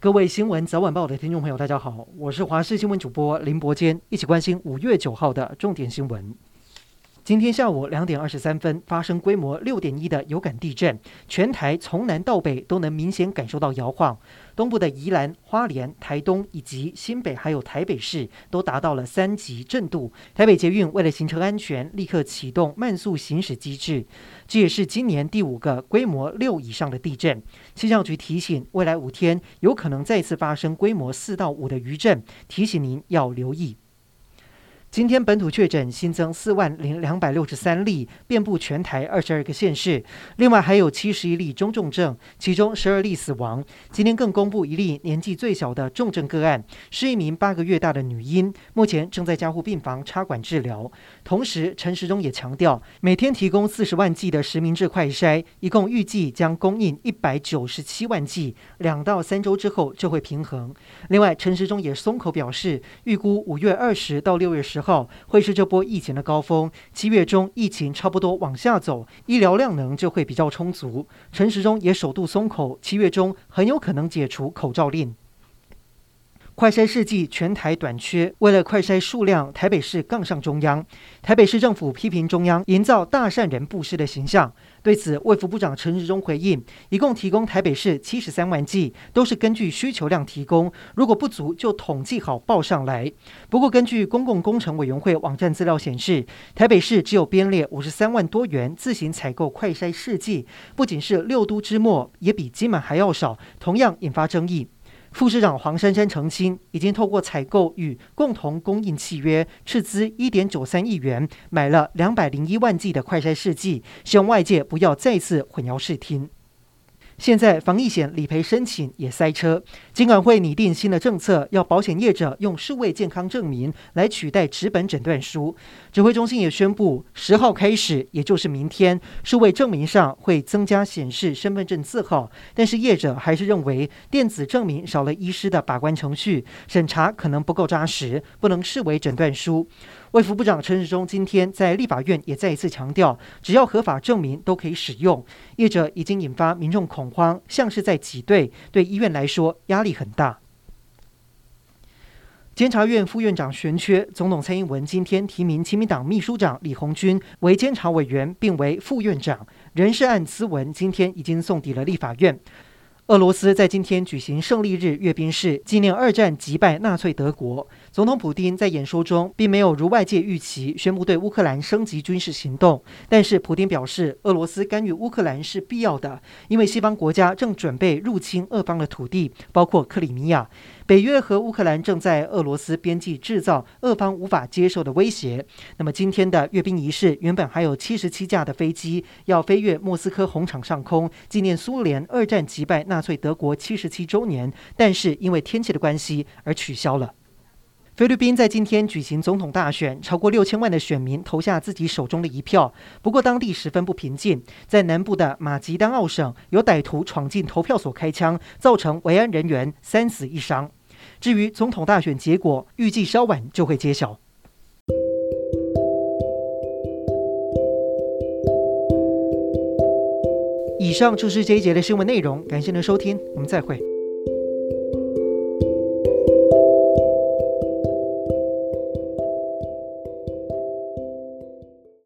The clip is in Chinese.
各位新闻早晚报的听众朋友，大家好，我是华视新闻主播林伯坚，一起关心五月九号的重点新闻。今天下午两点二十三分，发生规模六点一的有感地震，全台从南到北都能明显感受到摇晃。东部的宜兰、花莲、台东以及新北还有台北市都达到了三级震度。台北捷运为了行车安全，立刻启动慢速行驶机制。这也是今年第五个规模六以上的地震。气象局提醒，未来五天有可能再次发生规模四到五的余震，提醒您要留意。今天本土确诊新增四万零两百六十三例，遍布全台二十二个县市。另外还有七十一例中重症，其中十二例死亡。今天更公布一例年纪最小的重症个案，是一名八个月大的女婴，目前正在加护病房插管治疗。同时，陈时中也强调，每天提供四十万剂的实名制快筛，一共预计将供应一百九十七万剂，两到三周之后就会平衡。另外，陈时中也松口表示，预估五月二十到六月十号会是这波疫情的高峰，七月中疫情差不多往下走，医疗量能就会比较充足。陈时中也首度松口，七月中很有可能解除口罩令。快筛试剂全台短缺，为了快筛数量，台北市杠上中央。台北市政府批评中央营造大善人布施的形象。对此，卫福部长陈时中回应：一共提供台北市七十三万剂，都是根据需求量提供，如果不足就统计好报上来。不过，根据公共工程委员会网站资料显示，台北市只有编列五十三万多元自行采购快筛试剂，不仅是六都之末，也比金门还要少，同样引发争议。副市长黄珊珊澄清，已经透过采购与共同供应契约，斥资一点九三亿元，买了两百零一万剂的快筛试剂，希望外界不要再次混淆视听。现在防疫险理赔申请也塞车，尽管会拟定新的政策，要保险业者用数位健康证明来取代纸本诊断书。指挥中心也宣布，十号开始，也就是明天，数位证明上会增加显示身份证字号，但是业者还是认为电子证明少了医师的把关程序，审查可能不够扎实，不能视为诊断书。卫福部长陈时中今天在立法院也再一次强调，只要合法证明都可以使用。业者已经引发民众恐慌，像是在挤兑，对医院来说压力很大。监察院副院长悬缺，总统蔡英文今天提名亲民党秘书长李鸿钧为监察委员，并为副院长。人事案咨文今天已经送抵了立法院。俄罗斯在今天举行胜利日阅兵式，纪念二战击败纳粹德国。总统普丁在演说中并没有如外界预期宣布对乌克兰升级军事行动，但是普丁表示，俄罗斯干预乌克兰是必要的，因为西方国家正准备入侵俄方的土地，包括克里米亚。北约和乌克兰正在俄罗斯边境制造俄方无法接受的威胁。那么今天的阅兵仪式，原本还有七十七架的飞机要飞越莫斯科红场上空，纪念苏联二战击败纳粹德国七十七周年，但是因为天气的关系而取消了。菲律宾在今天举行总统大选，超过六千万的选民投下自己手中的一票。不过当地十分不平静，在南部的马吉丹奥省，有歹徒闯进投票所开枪，造成维安人员三死一伤。至于总统大选结果，预计稍晚就会揭晓。以上就是这一节的新闻内容，感谢您的收听，我们再会。